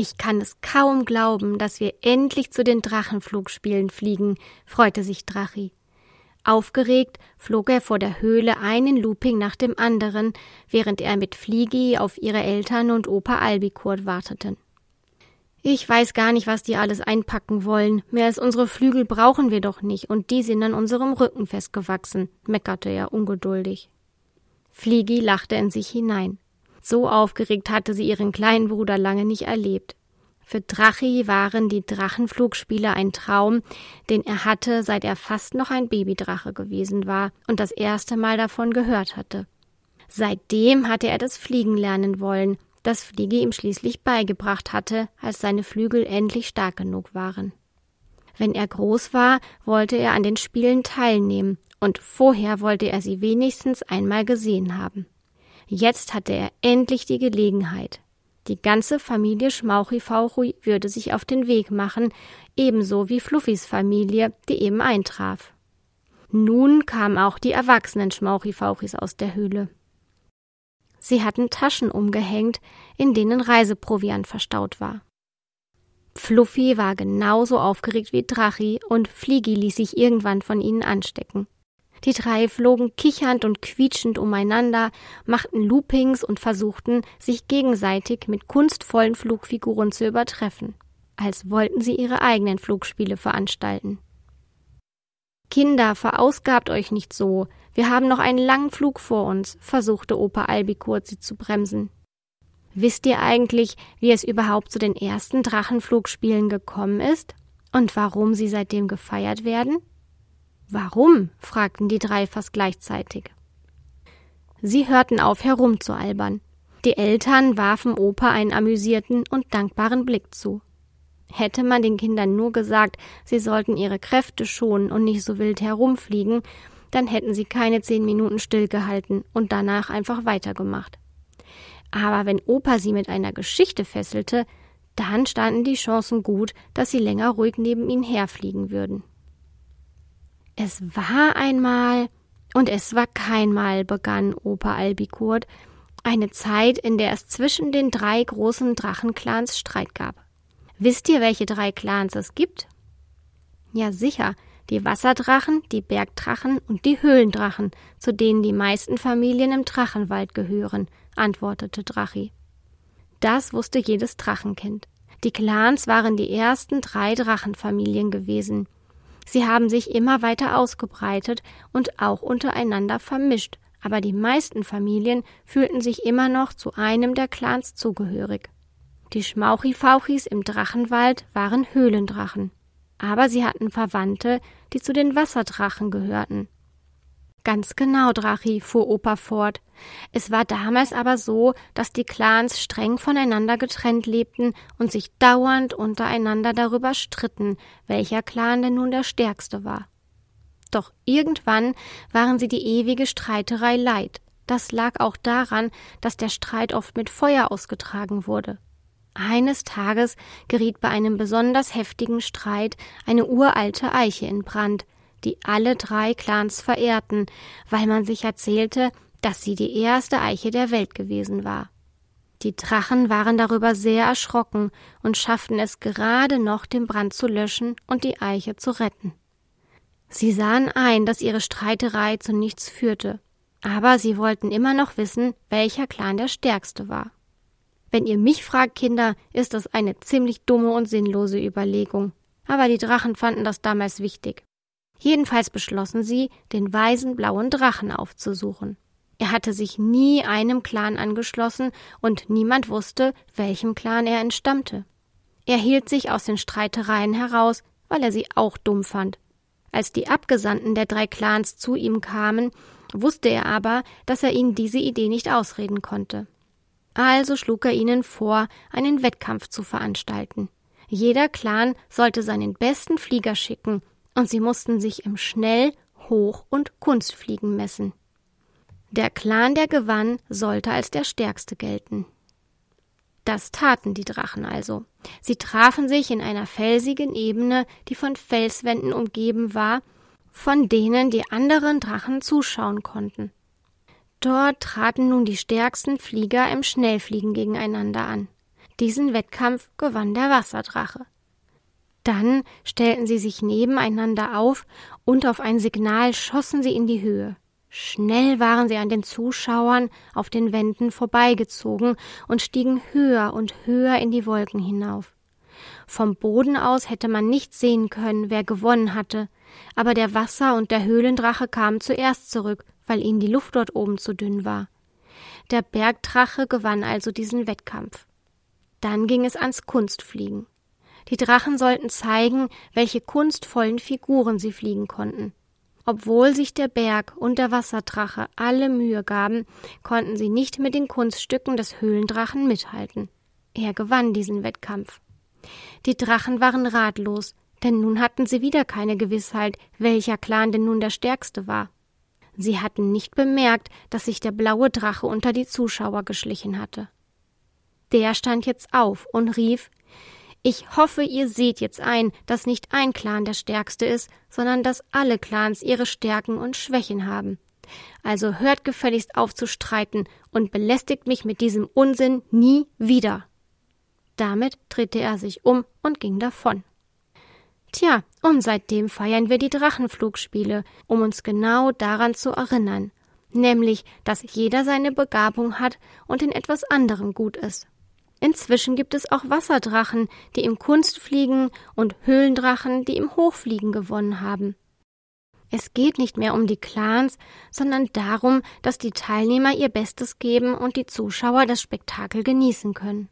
Ich kann es kaum glauben, dass wir endlich zu den Drachenflugspielen fliegen, freute sich Drachi. Aufgeregt flog er vor der Höhle einen Looping nach dem anderen, während er mit Fliegi auf ihre Eltern und Opa Albikurt warteten. Ich weiß gar nicht, was die alles einpacken wollen. Mehr als unsere Flügel brauchen wir doch nicht, und die sind an unserem Rücken festgewachsen, meckerte er ungeduldig. Fliegi lachte in sich hinein. So aufgeregt hatte sie ihren kleinen Bruder lange nicht erlebt. Für Drachi waren die Drachenflugspiele ein Traum, den er hatte, seit er fast noch ein Babydrache gewesen war und das erste Mal davon gehört hatte. Seitdem hatte er das Fliegen lernen wollen, das Fliege ihm schließlich beigebracht hatte, als seine Flügel endlich stark genug waren. Wenn er groß war, wollte er an den Spielen teilnehmen, und vorher wollte er sie wenigstens einmal gesehen haben. Jetzt hatte er endlich die Gelegenheit. Die ganze Familie Schmauchi-Fauchi würde sich auf den Weg machen, ebenso wie Fluffys Familie, die eben eintraf. Nun kamen auch die erwachsenen Schmauchi-Fauchis aus der Höhle. Sie hatten Taschen umgehängt, in denen Reiseproviant verstaut war. Fluffy war genauso aufgeregt wie Drachi und Fliegi ließ sich irgendwann von ihnen anstecken. Die drei flogen kichernd und quietschend umeinander, machten Loopings und versuchten, sich gegenseitig mit kunstvollen Flugfiguren zu übertreffen, als wollten sie ihre eigenen Flugspiele veranstalten. Kinder, verausgabt euch nicht so, wir haben noch einen langen Flug vor uns, versuchte Opa Albikurt sie zu bremsen. Wisst ihr eigentlich, wie es überhaupt zu den ersten Drachenflugspielen gekommen ist und warum sie seitdem gefeiert werden? Warum? fragten die drei fast gleichzeitig. Sie hörten auf herumzualbern. Die Eltern warfen Opa einen amüsierten und dankbaren Blick zu. Hätte man den Kindern nur gesagt, sie sollten ihre Kräfte schonen und nicht so wild herumfliegen, dann hätten sie keine zehn Minuten stillgehalten und danach einfach weitergemacht. Aber wenn Opa sie mit einer Geschichte fesselte, dann standen die Chancen gut, dass sie länger ruhig neben ihnen herfliegen würden. Es war einmal und es war keinmal, begann Opa Albikurt, eine Zeit, in der es zwischen den drei großen Drachenclans Streit gab. Wisst ihr, welche drei Clans es gibt? Ja, sicher, die Wasserdrachen, die Bergdrachen und die Höhlendrachen, zu denen die meisten Familien im Drachenwald gehören, antwortete Drachi. Das wusste jedes Drachenkind. Die Clans waren die ersten drei Drachenfamilien gewesen. Sie haben sich immer weiter ausgebreitet und auch untereinander vermischt, aber die meisten Familien fühlten sich immer noch zu einem der Clans zugehörig. Die Schmauchifauchis im Drachenwald waren Höhlendrachen aber sie hatten Verwandte, die zu den Wasserdrachen gehörten. Ganz genau, Drachi, fuhr Opa fort. Es war damals aber so, dass die Clans streng voneinander getrennt lebten und sich dauernd untereinander darüber stritten, welcher Clan denn nun der stärkste war. Doch irgendwann waren sie die ewige Streiterei leid. Das lag auch daran, dass der Streit oft mit Feuer ausgetragen wurde. Eines Tages geriet bei einem besonders heftigen Streit eine uralte Eiche in Brand, die alle drei Clans verehrten, weil man sich erzählte, dass sie die erste Eiche der Welt gewesen war. Die Drachen waren darüber sehr erschrocken und schafften es gerade noch, den Brand zu löschen und die Eiche zu retten. Sie sahen ein, dass ihre Streiterei zu nichts führte, aber sie wollten immer noch wissen, welcher Clan der stärkste war. Wenn ihr mich fragt, Kinder, ist das eine ziemlich dumme und sinnlose Überlegung. Aber die Drachen fanden das damals wichtig. Jedenfalls beschlossen sie, den weisen blauen Drachen aufzusuchen. Er hatte sich nie einem Clan angeschlossen und niemand wusste, welchem Clan er entstammte. Er hielt sich aus den Streitereien heraus, weil er sie auch dumm fand. Als die Abgesandten der drei Clans zu ihm kamen, wusste er aber, dass er ihnen diese Idee nicht ausreden konnte. Also schlug er ihnen vor, einen Wettkampf zu veranstalten. Jeder Clan sollte seinen besten Flieger schicken, und sie mussten sich im Schnell-, Hoch- und Kunstfliegen messen. Der Clan, der gewann, sollte als der stärkste gelten. Das taten die Drachen also. Sie trafen sich in einer felsigen Ebene, die von Felswänden umgeben war, von denen die anderen Drachen zuschauen konnten. Dort traten nun die stärksten Flieger im Schnellfliegen gegeneinander an. Diesen Wettkampf gewann der Wasserdrache. Dann stellten sie sich nebeneinander auf und auf ein Signal schossen sie in die Höhe. Schnell waren sie an den Zuschauern auf den Wänden vorbeigezogen und stiegen höher und höher in die Wolken hinauf. Vom Boden aus hätte man nicht sehen können, wer gewonnen hatte, aber der Wasser- und der Höhlendrache kamen zuerst zurück, weil ihnen die Luft dort oben zu dünn war. Der Bergdrache gewann also diesen Wettkampf. Dann ging es ans Kunstfliegen. Die Drachen sollten zeigen, welche kunstvollen Figuren sie fliegen konnten. Obwohl sich der Berg und der Wasserdrache alle Mühe gaben, konnten sie nicht mit den Kunststücken des Höhlendrachen mithalten. Er gewann diesen Wettkampf. Die Drachen waren ratlos, denn nun hatten sie wieder keine Gewissheit, welcher Clan denn nun der stärkste war. Sie hatten nicht bemerkt, dass sich der blaue Drache unter die Zuschauer geschlichen hatte. Der stand jetzt auf und rief Ich hoffe, ihr seht jetzt ein, dass nicht ein Clan der stärkste ist, sondern dass alle Clans ihre Stärken und Schwächen haben. Also hört gefälligst auf zu streiten und belästigt mich mit diesem Unsinn nie wieder. Damit drehte er sich um und ging davon. Tja, und seitdem feiern wir die Drachenflugspiele, um uns genau daran zu erinnern, nämlich, dass jeder seine Begabung hat und in etwas anderem gut ist. Inzwischen gibt es auch Wasserdrachen, die im Kunstfliegen und Höhlendrachen, die im Hochfliegen gewonnen haben. Es geht nicht mehr um die Clans, sondern darum, dass die Teilnehmer ihr Bestes geben und die Zuschauer das Spektakel genießen können.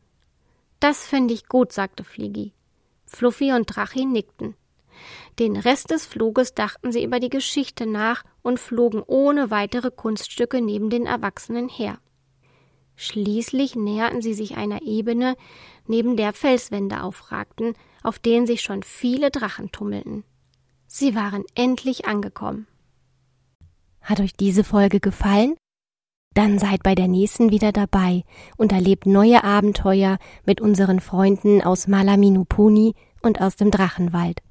Das finde ich gut, sagte Fliegi. Fluffy und Drachi nickten. Den Rest des Fluges dachten sie über die Geschichte nach und flogen ohne weitere Kunststücke neben den Erwachsenen her. Schließlich näherten sie sich einer Ebene, neben der Felswände aufragten, auf denen sich schon viele Drachen tummelten. Sie waren endlich angekommen. Hat euch diese Folge gefallen? Dann seid bei der nächsten wieder dabei und erlebt neue Abenteuer mit unseren Freunden aus Malaminupuni und aus dem Drachenwald.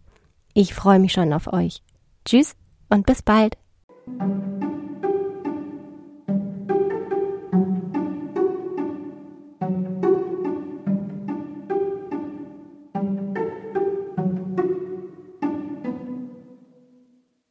Ich freue mich schon auf euch. Tschüss und bis bald.